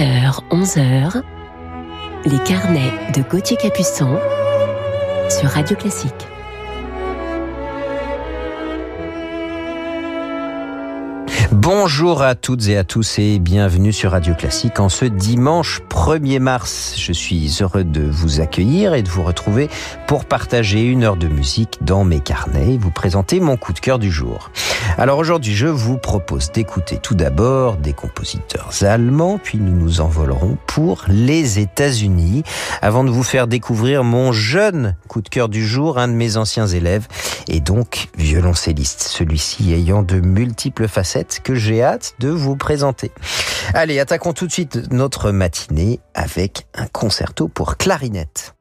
10h, 11h, les carnets de Gauthier Capuçon sur Radio Classique. Bonjour à toutes et à tous et bienvenue sur Radio Classique en ce dimanche 1er mars. Je suis heureux de vous accueillir et de vous retrouver pour partager une heure de musique dans mes carnets et vous présenter mon coup de cœur du jour. Alors aujourd'hui, je vous propose d'écouter tout d'abord des compositeurs allemands, puis nous nous envolerons pour les États-Unis avant de vous faire découvrir mon jeune coup de cœur du jour, un de mes anciens élèves et donc violoncelliste, celui-ci ayant de multiples facettes que j'ai hâte de vous présenter. Allez, attaquons tout de suite notre matinée avec un concerto pour clarinette.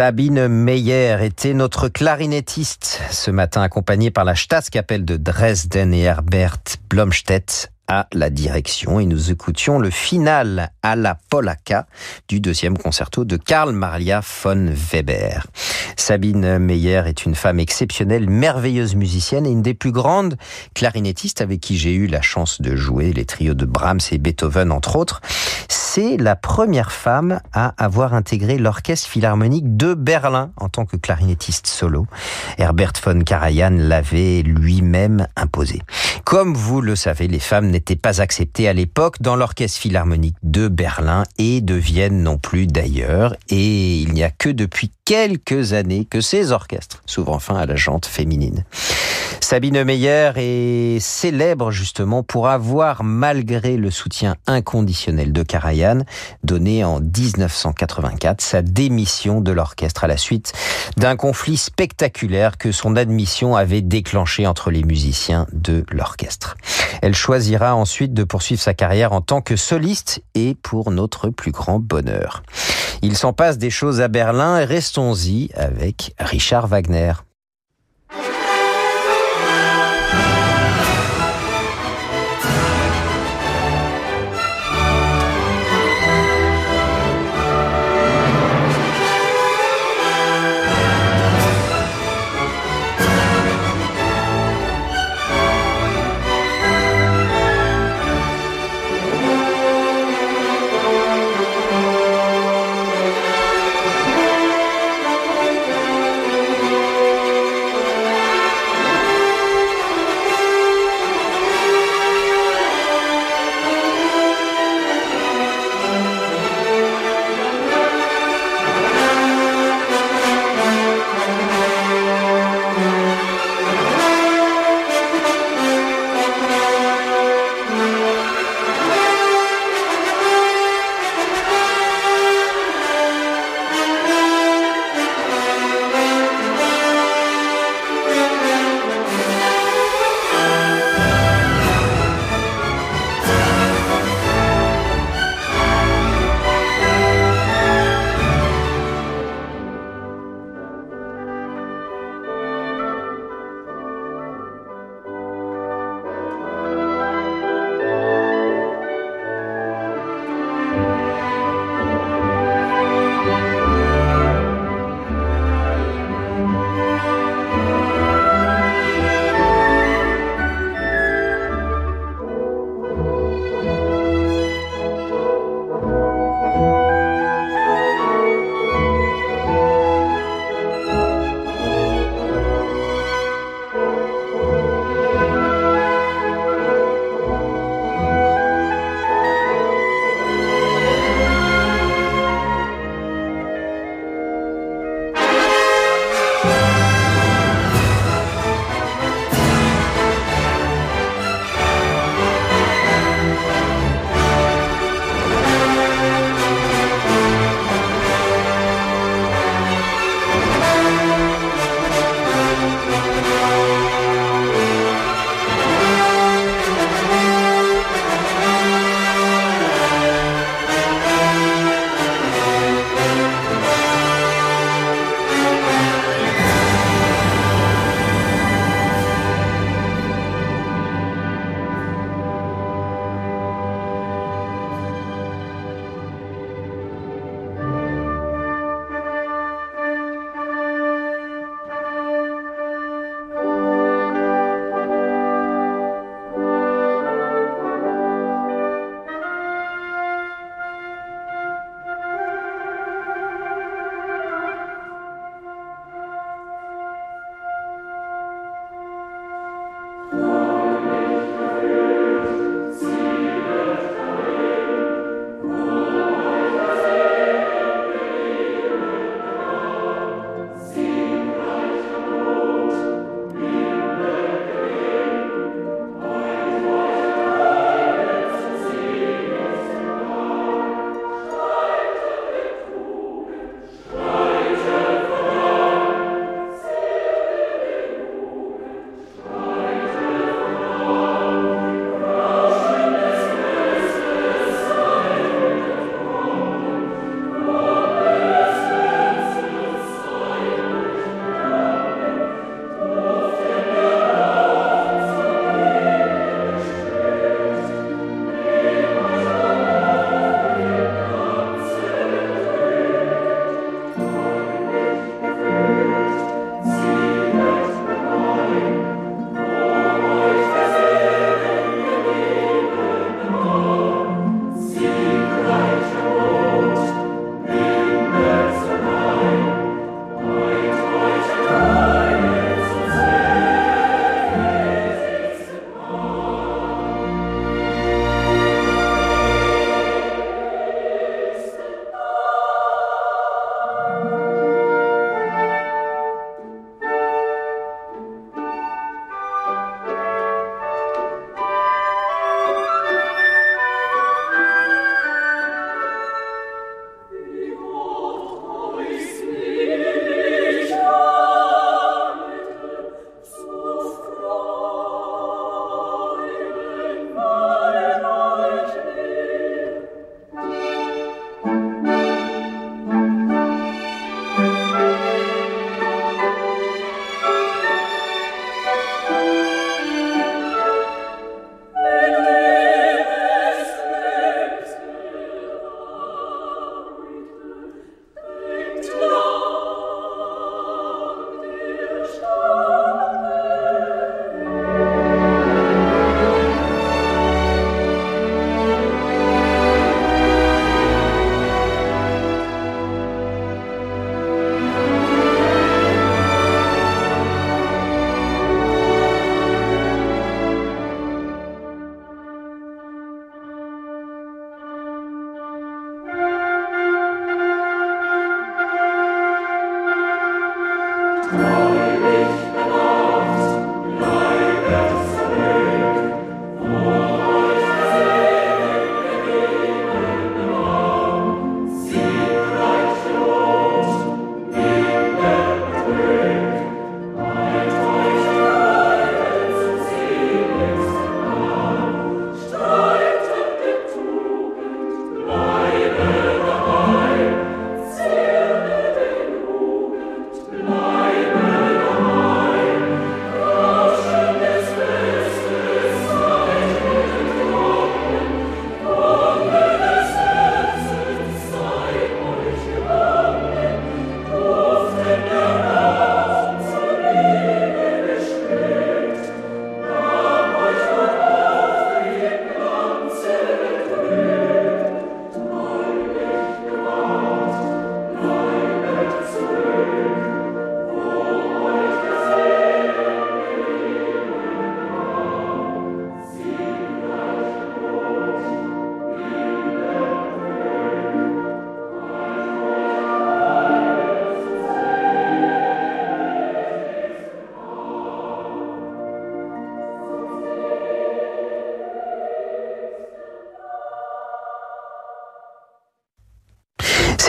Sabine Meyer était notre clarinettiste ce matin, accompagnée par la Staatskapelle de Dresden et Herbert Blomstedt à la direction et nous écoutions le final à la polaka du deuxième concerto de Karl Maria von Weber. Sabine Meyer est une femme exceptionnelle, merveilleuse musicienne et une des plus grandes clarinettistes avec qui j'ai eu la chance de jouer les trios de Brahms et Beethoven entre autres. C'est la première femme à avoir intégré l'orchestre philharmonique de Berlin en tant que clarinettiste solo. Herbert von Karajan l'avait lui-même imposé. Comme vous le savez, les femmes n'étaient pas acceptées à l'époque dans l'orchestre philharmonique de Berlin et de Vienne non plus d'ailleurs. Et il n'y a que depuis quelques années que ces orchestres s'ouvrent enfin à la jante féminine. Sabine Meyer est célèbre justement pour avoir, malgré le soutien inconditionnel de Karajan, donné en 1984 sa démission de l'orchestre à la suite d'un conflit spectaculaire que son admission avait déclenché entre les musiciens de l'orchestre. Elle choisira ensuite de poursuivre sa carrière en tant que soliste et pour notre plus grand bonheur. Il s'en passe des choses à Berlin, restons-y avec Richard Wagner.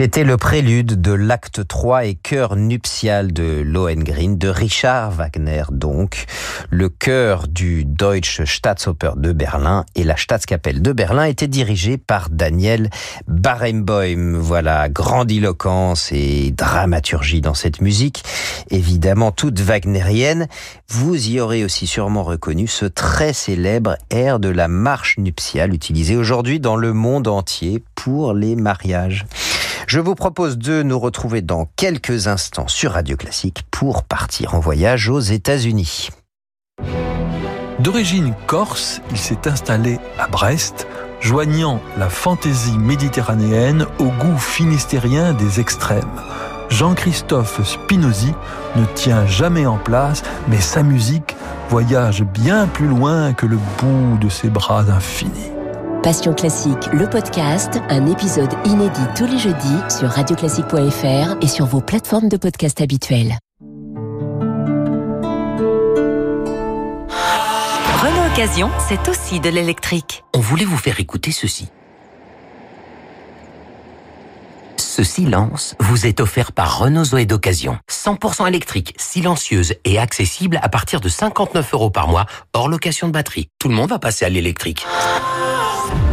C'était le prélude de l'acte 3 et chœur nuptial de Lohengrin, de Richard Wagner donc, le chœur du Deutsche Staatsoper de Berlin et la Staatskapelle de Berlin était dirigé par Daniel Barenboim. Voilà, grandiloquence et dramaturgie dans cette musique, évidemment toute wagnérienne. Vous y aurez aussi sûrement reconnu ce très célèbre air de la marche nuptiale utilisé aujourd'hui dans le monde entier pour les mariages. Je vous propose de nous retrouver dans quelques instants sur Radio Classique pour partir en voyage aux États-Unis. D'origine corse, il s'est installé à Brest, joignant la fantaisie méditerranéenne au goût finistérien des extrêmes. Jean-Christophe Spinozzi ne tient jamais en place, mais sa musique voyage bien plus loin que le bout de ses bras infinis. Passion classique, le podcast, un épisode inédit tous les jeudis sur radioclassique.fr et sur vos plateformes de podcast habituelles. Renault Occasion, c'est aussi de l'électrique. On voulait vous faire écouter ceci? Ce silence vous est offert par Renault Zoé d'occasion. 100% électrique, silencieuse et accessible à partir de 59 euros par mois, hors location de batterie. Tout le monde va passer à l'électrique.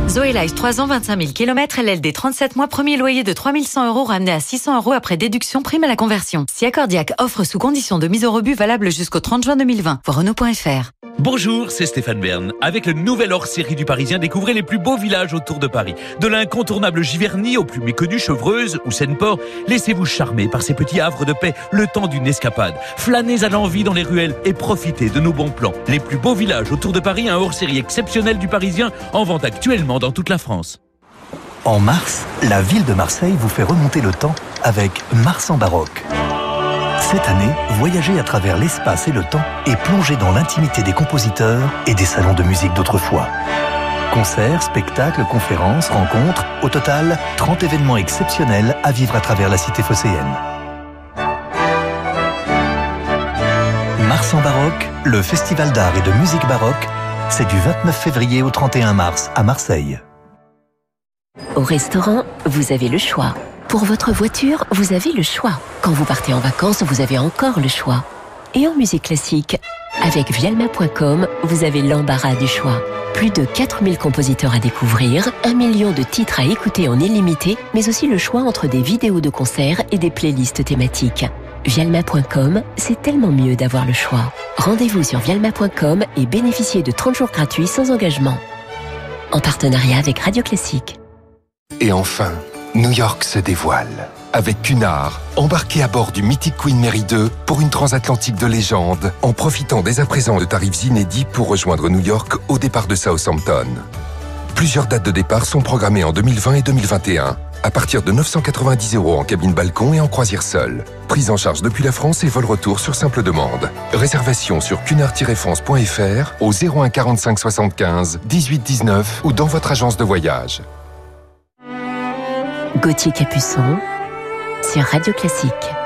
Zoé Life, 3 ans, 25 000 km, LLD 37 mois, premier loyer de 3100 euros ramené à 600 euros après déduction prime à la conversion. Si Accordiac offre sous condition de mise au rebut valable jusqu'au 30 juin 2020. Voir Renault.fr. Bonjour, c'est Stéphane Bern. Avec le nouvel hors-série du Parisien, découvrez les plus beaux villages autour de Paris. De l'incontournable Giverny au plus méconnu Chevreuse ou Seine-Port, laissez-vous charmer par ces petits havres de paix le temps d'une escapade. Flânez à l'envie dans les ruelles et profitez de nos bons plans. Les plus beaux villages autour de Paris, un hors-série exceptionnel du Parisien en vente actuellement dans toute la France. En mars, la ville de Marseille vous fait remonter le temps avec Mars en baroque. Cette année, voyagez à travers l'espace et le temps et plongez dans l'intimité des compositeurs et des salons de musique d'autrefois. Concerts, spectacles, conférences, rencontres, au total, 30 événements exceptionnels à vivre à travers la cité phocéenne. Mars en baroque, le festival d'art et de musique baroque, c'est du 29 février au 31 mars à Marseille. Au restaurant, vous avez le choix. Pour votre voiture, vous avez le choix. Quand vous partez en vacances, vous avez encore le choix. Et en musique classique, avec vialma.com, vous avez l'embarras du choix. Plus de 4000 compositeurs à découvrir, un million de titres à écouter en illimité, mais aussi le choix entre des vidéos de concerts et des playlists thématiques. Vialma.com, c'est tellement mieux d'avoir le choix. Rendez-vous sur vialma.com et bénéficiez de 30 jours gratuits sans engagement. En partenariat avec Radio Classique. Et enfin, New York se dévoile. Avec Cunard, embarqué à bord du Mythic Queen Mary 2 pour une transatlantique de légende, en profitant dès à présent de tarifs inédits pour rejoindre New York au départ de Southampton. Plusieurs dates de départ sont programmées en 2020 et 2021, à partir de 990 euros en cabine balcon et en croisière seule. Prise en charge depuis la France et vol retour sur simple demande. Réservation sur cunard-france.fr au 01 45 75 18 19 ou dans votre agence de voyage. Gauthier Capuçon sur Radio Classique.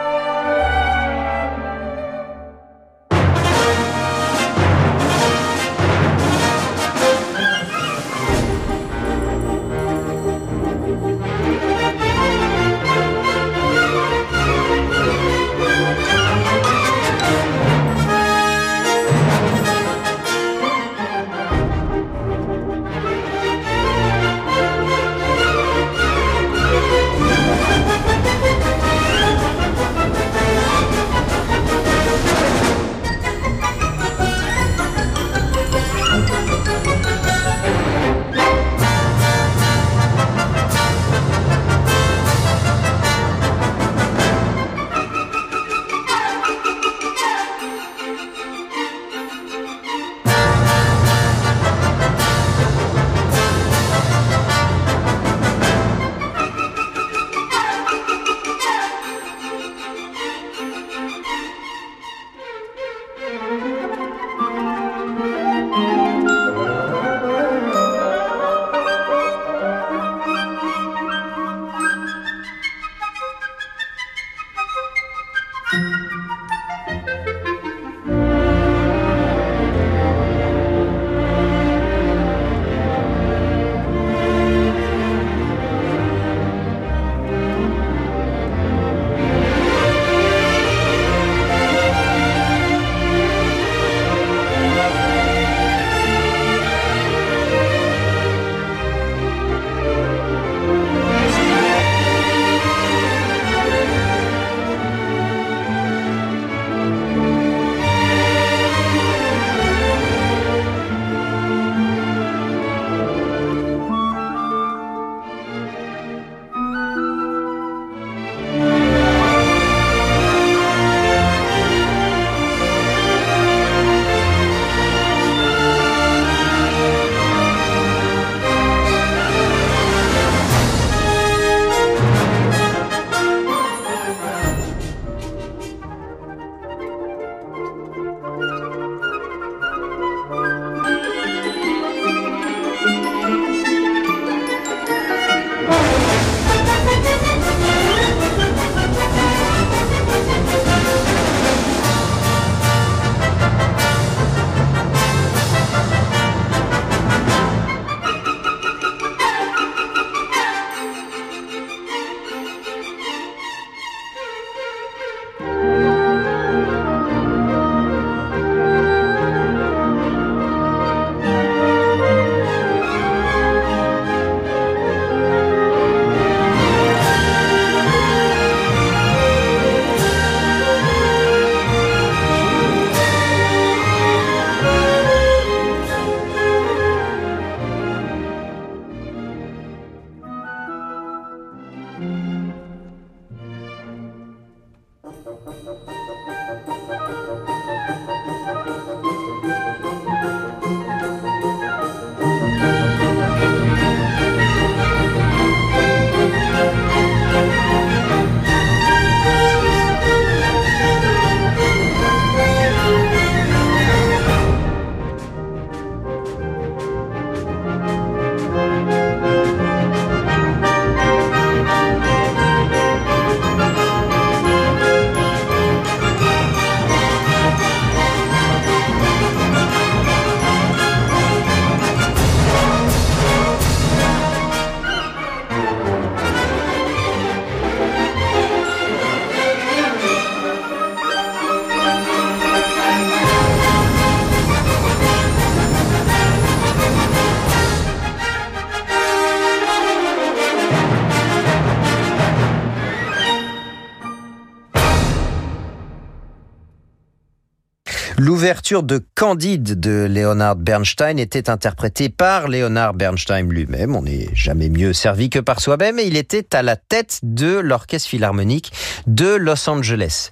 L'ouverture de Candide de Leonard Bernstein était interprétée par Leonard Bernstein lui-même. On n'est jamais mieux servi que par soi-même et il était à la tête de l'Orchestre Philharmonique de Los Angeles.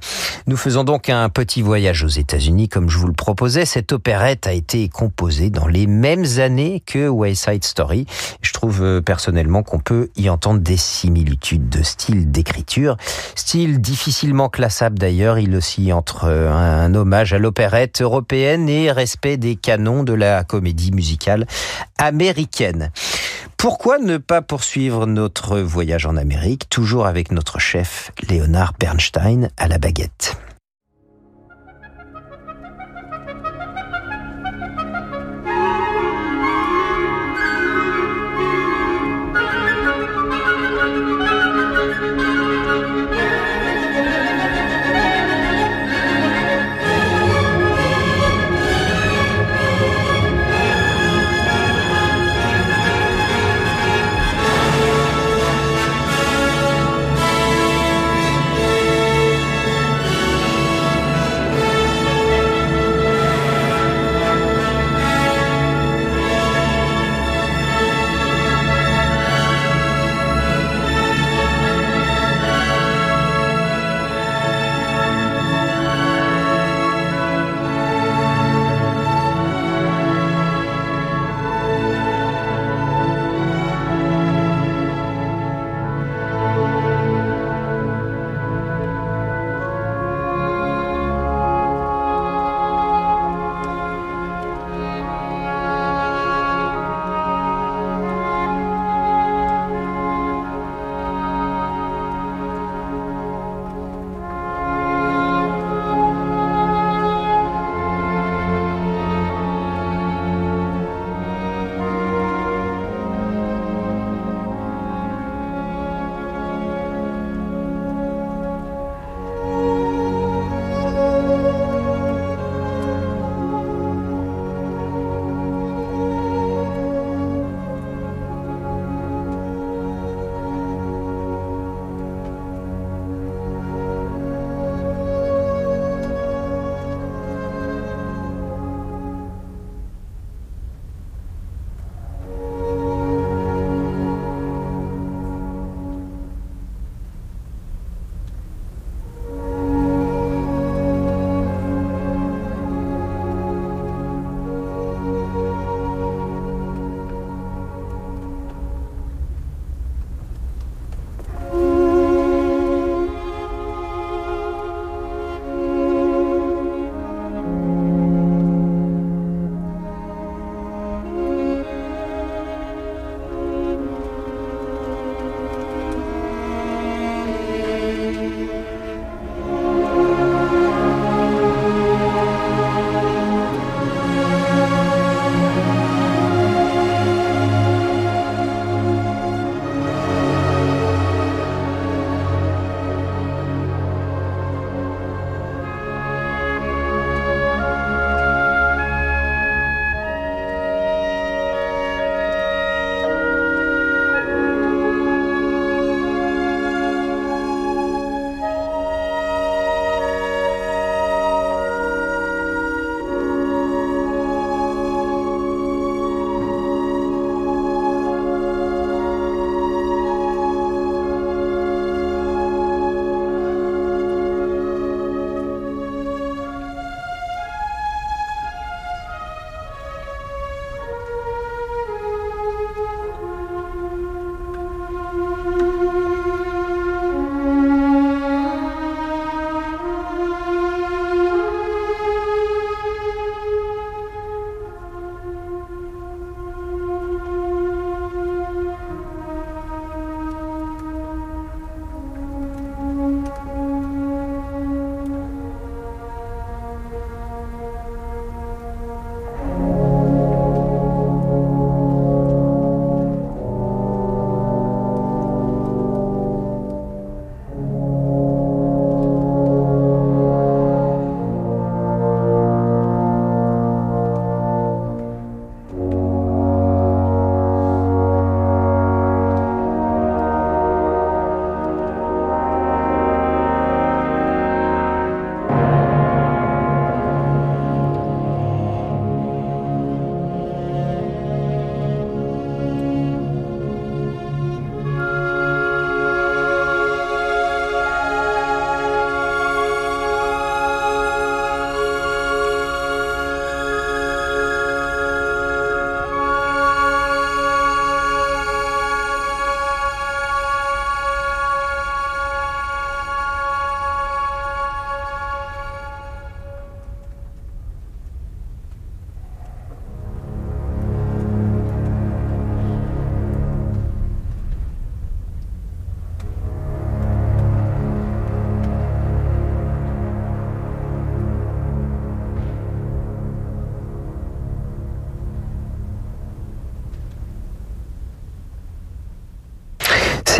Nous faisons donc un petit voyage aux États-Unis comme je vous le proposais. Cette opérette a été composée dans les mêmes années que West Side Story. Je trouve euh, personnellement qu'on peut y entendre des similitudes de style d'écriture. Style difficilement classable d'ailleurs. Il oscille entre euh, un hommage à l'opérette européenne et respect des canons de la comédie musicale américaine. Pourquoi ne pas poursuivre notre voyage en Amérique, toujours avec notre chef Léonard Bernstein à la baguette?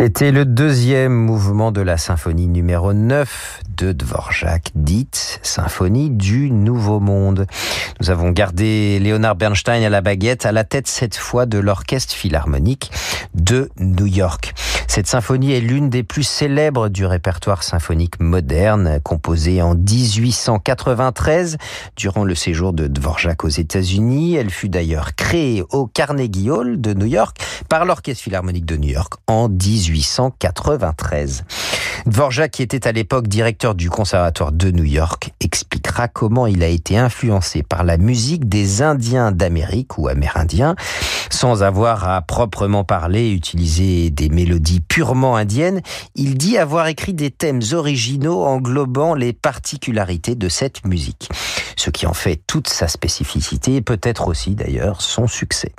C'était le deuxième mouvement de la symphonie numéro 9 de Dvorak, dite Symphonie du Nouveau Monde. Nous avons gardé Leonard Bernstein à la baguette, à la tête cette fois de l'Orchestre Philharmonique de New York. Cette symphonie est l'une des plus célèbres du répertoire symphonique moderne, composée en 1893 durant le séjour de Dvorak aux États-Unis. Elle fut d'ailleurs créée au Carnegie Hall de New York par l'Orchestre Philharmonique de New York en 1893. Dvorak, qui était à l'époque directeur du Conservatoire de New York, expliquera comment il a été influencé par la musique des Indiens d'Amérique ou Amérindiens, sans avoir à proprement parler utiliser des mélodies purement indiennes. Il dit avoir écrit des thèmes originaux englobant les particularités de cette musique, ce qui en fait toute sa spécificité et peut-être aussi d'ailleurs son succès.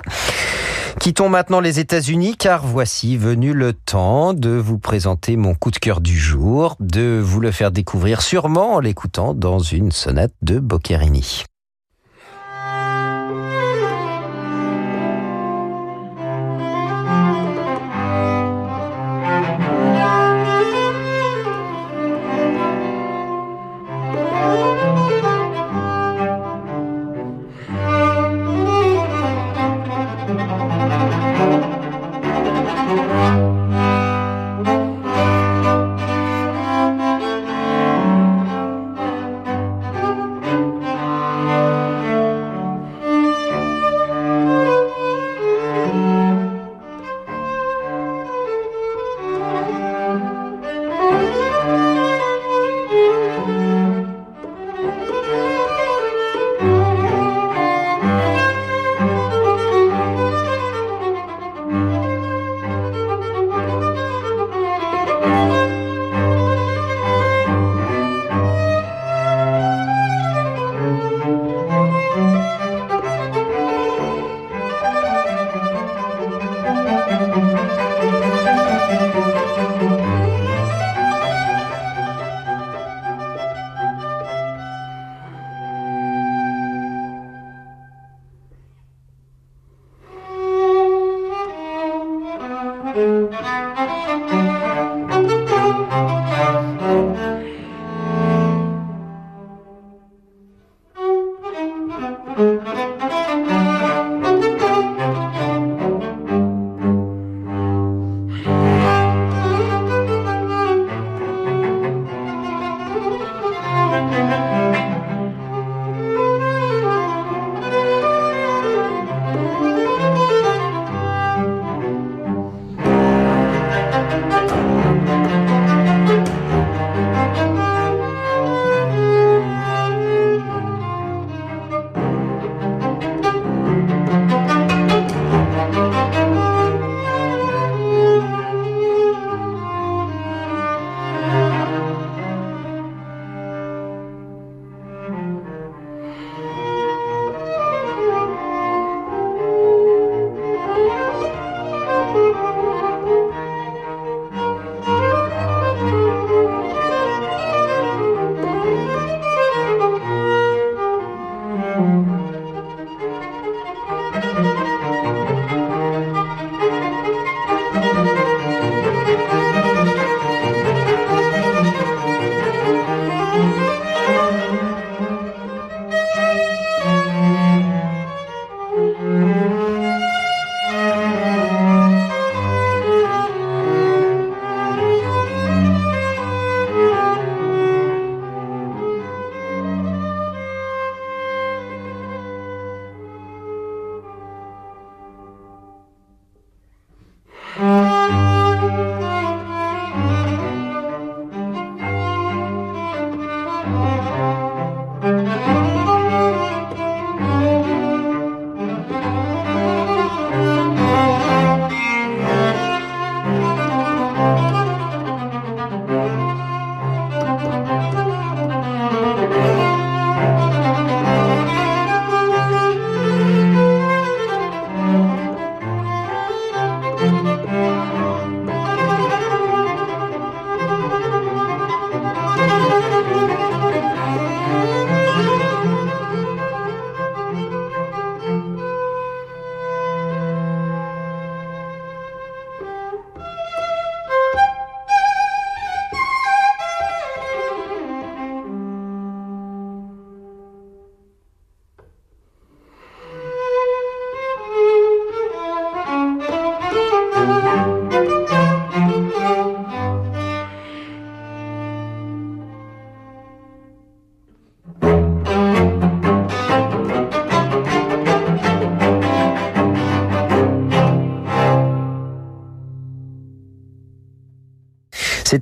Quittons maintenant les États-Unis car voici venu le temps de vous présenter mon coup de cœur du jour, de vous le faire découvrir sûrement en l'écoutant dans une sonate de Boccherini.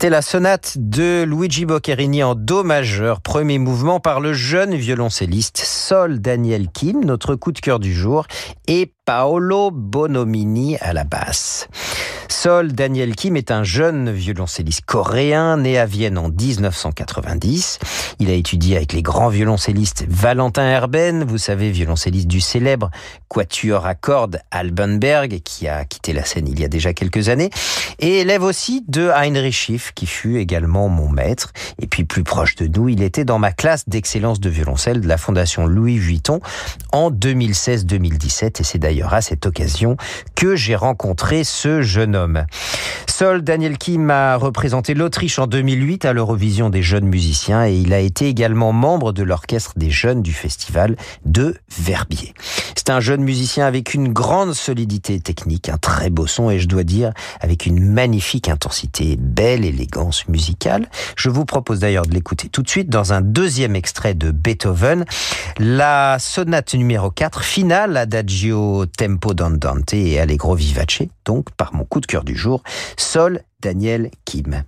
C'était la sonate de Luigi Boccherini en Do majeur, premier mouvement par le jeune violoncelliste Sol Daniel Kim, notre coup de cœur du jour, et Paolo Bonomini à la basse. Sol Daniel Kim est un jeune violoncelliste coréen né à Vienne en 1990. Il a étudié avec les grands violoncellistes Valentin Herben, vous savez, violoncelliste du célèbre quatuor à cordes Albenberg, qui a quitté la scène il y a déjà quelques années, et élève aussi de Heinrich Schiff, qui fut également mon maître. Et puis plus proche de nous, il était dans ma classe d'excellence de violoncelle de la Fondation Louis Vuitton en 2016-2017, et c'est d'ailleurs à cette occasion que j'ai rencontré ce jeune homme. Sol Daniel Kim a représenté l'Autriche en 2008 à l'Eurovision des jeunes musiciens et il a été également membre de l'orchestre des jeunes du festival de Verbier. C'est un jeune musicien avec une grande solidité technique, un très beau son et je dois dire avec une magnifique intensité, belle élégance musicale. Je vous propose d'ailleurs de l'écouter tout de suite dans un deuxième extrait de Beethoven, la sonate numéro 4, finale Adagio Tempo d'Andante et Allegro Vivace, donc par mon coup de cœur du jour, Sol Daniel Kim.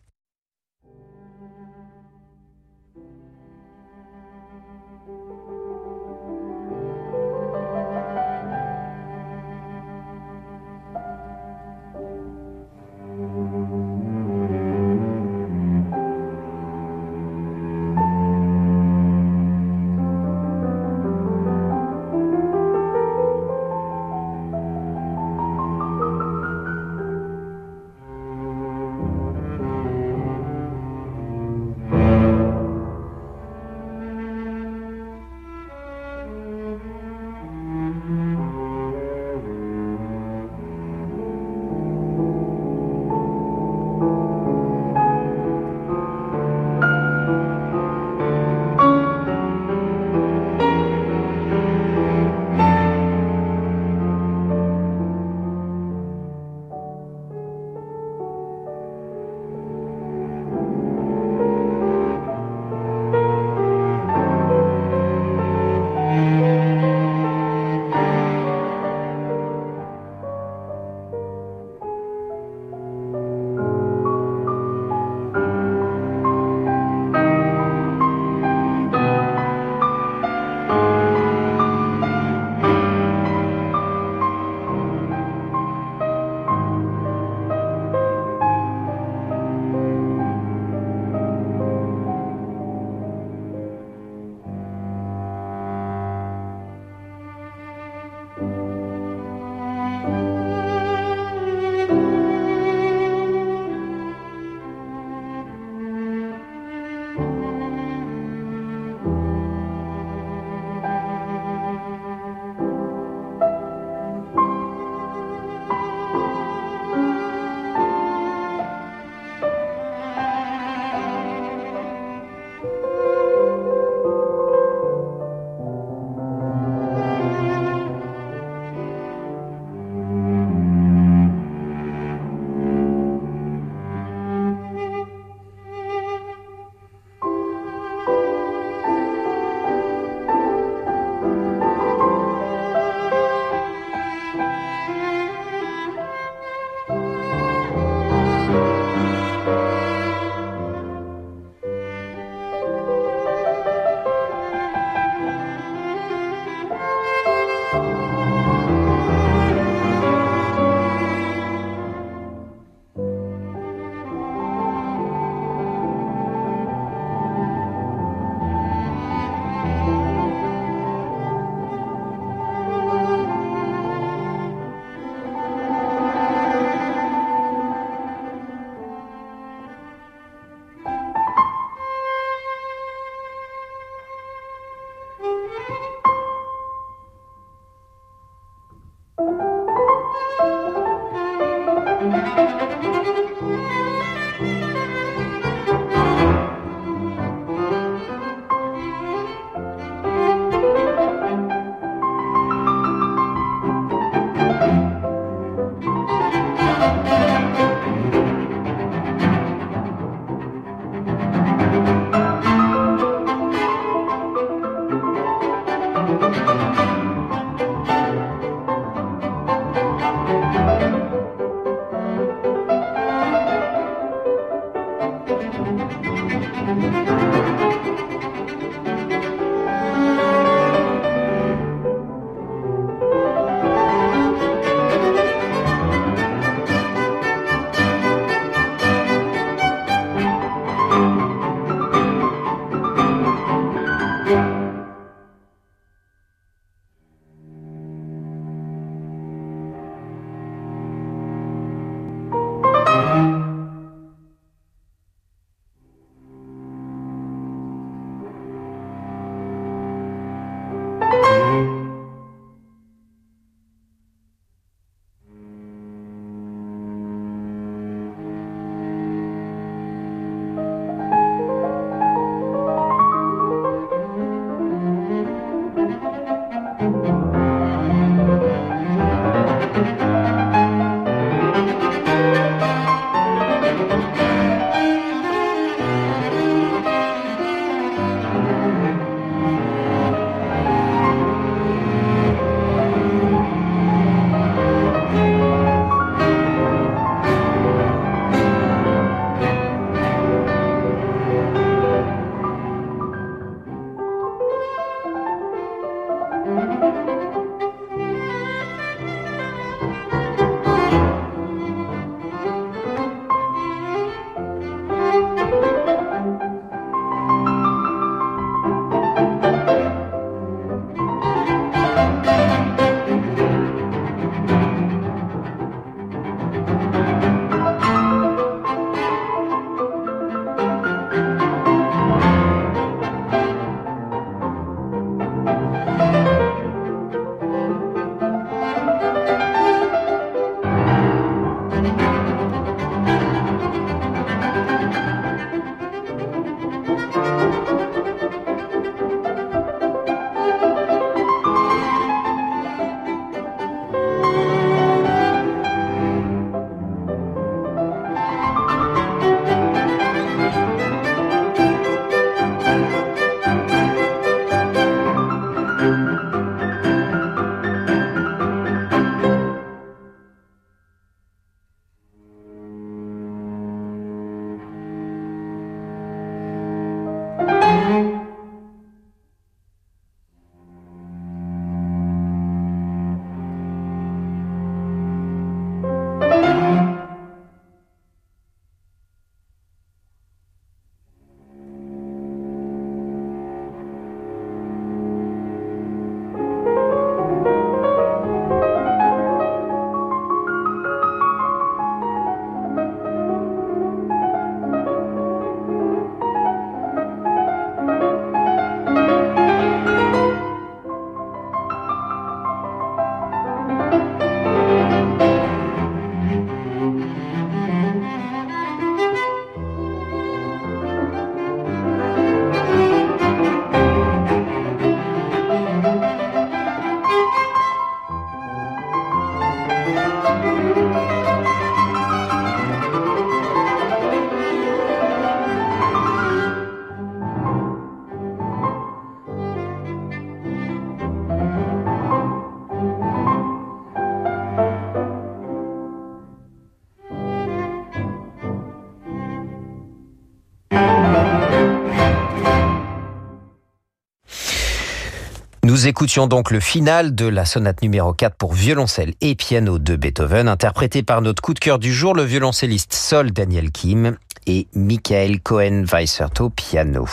Nous écoutions donc le final de la sonate numéro 4 pour violoncelle et piano de Beethoven, interprété par notre coup de cœur du jour, le violoncelliste Sol Daniel Kim et Michael Cohen-Weissert au piano.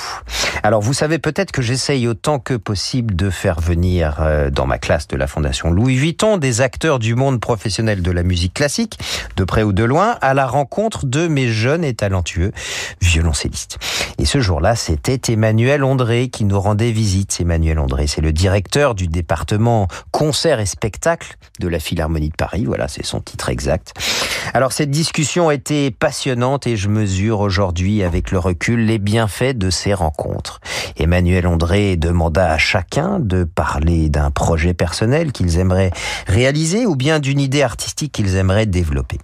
Alors vous savez peut-être que j'essaye autant que possible de faire venir euh, dans ma classe de la Fondation Louis Vuitton des acteurs du monde professionnel de la musique classique, de près ou de loin, à la rencontre de mes jeunes et talentueux violoncellistes. Et ce jour-là, c'était Emmanuel André qui nous rendait visite. Emmanuel André, c'est le directeur du département concert et spectacle de la Philharmonie de Paris. Voilà, c'est son titre exact. Alors cette discussion été passionnante et je mesure aujourd'hui avec le recul les bienfaits de ces rencontres. Emmanuel André demanda à chacun de parler d'un projet personnel qu'ils aimeraient réaliser ou bien d'une idée artistique qu'ils aimeraient développer.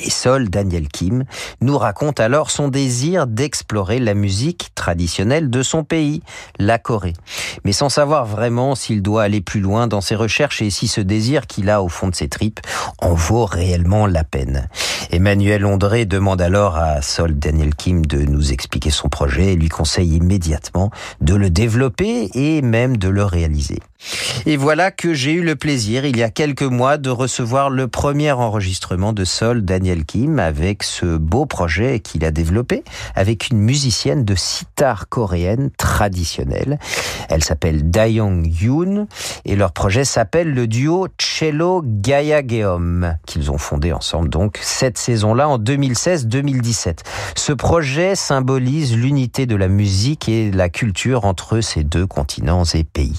Et Sol Daniel Kim nous raconte alors son désir d'explorer la musique traditionnelle de son pays, la Corée. Mais sans savoir vraiment s'il doit aller plus loin dans ses recherches et si ce désir qu'il a au fond de ses tripes en vaut réellement la peine. Emmanuel Ondré demande alors à Sol Daniel Kim de nous expliquer son projet et lui conseille immédiatement de le développer et même de le réaliser. Et voilà que j'ai eu le plaisir, il y a quelques mois, de recevoir le premier enregistrement de Sol Daniel Kim avec ce beau projet qu'il a développé avec une musicienne de sitar coréenne traditionnelle. Elle s'appelle Dayong Yoon et leur projet s'appelle le duo Cello Gaia Geom qu'ils ont fondé ensemble donc cette saison-là en 2016-2017. Ce projet symbolise l'unité de la musique et la culture entre ces deux continents et pays.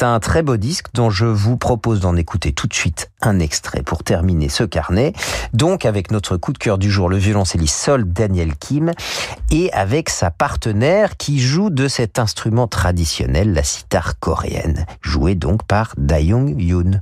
Un très beau disque dont je vous propose d'en écouter tout de suite un extrait pour terminer ce carnet. Donc avec notre coup de cœur du jour, le violoncelliste Sol Daniel Kim et avec sa partenaire qui joue de cet instrument traditionnel, la sitar coréenne, jouée donc par Dayong Yoon.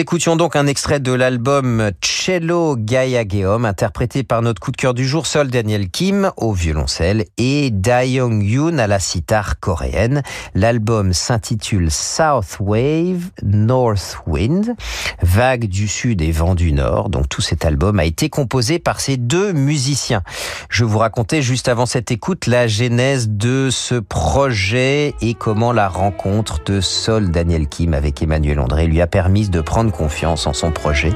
Écoutions donc un extrait de l'album Cello Geom, interprété par notre coup de cœur du jour, Sol Daniel Kim au violoncelle et Young Yoon à la sitar coréenne. L'album s'intitule South Wave, North Wind, vague du sud et vent du nord. Donc tout cet album a été composé par ces deux musiciens. Je vous racontais juste avant cette écoute la genèse de ce projet et comment la rencontre de Sol Daniel Kim avec Emmanuel André lui a permis de prendre confiance en son projet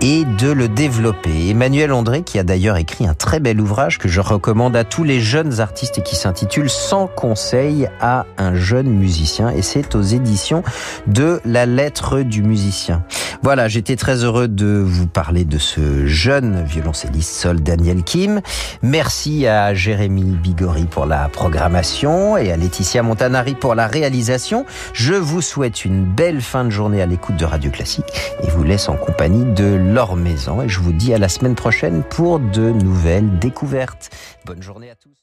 et de le développer. Emmanuel André, qui a d'ailleurs écrit un très bel ouvrage que je recommande à tous les jeunes artistes et qui s'intitule Sans conseil à un jeune musicien et c'est aux éditions de la lettre du musicien. Voilà, j'étais très heureux de vous parler de ce jeune violoncelliste Sol Daniel Kim. Merci à Jérémy Bigori pour la programmation et à Laetitia Montanari pour la réalisation. Je vous souhaite une belle fin de journée à l'écoute de Radio Classique et vous laisse en compagnie de leur maison. Et je vous dis à la semaine prochaine pour de nouvelles découvertes. Bonne journée à tous.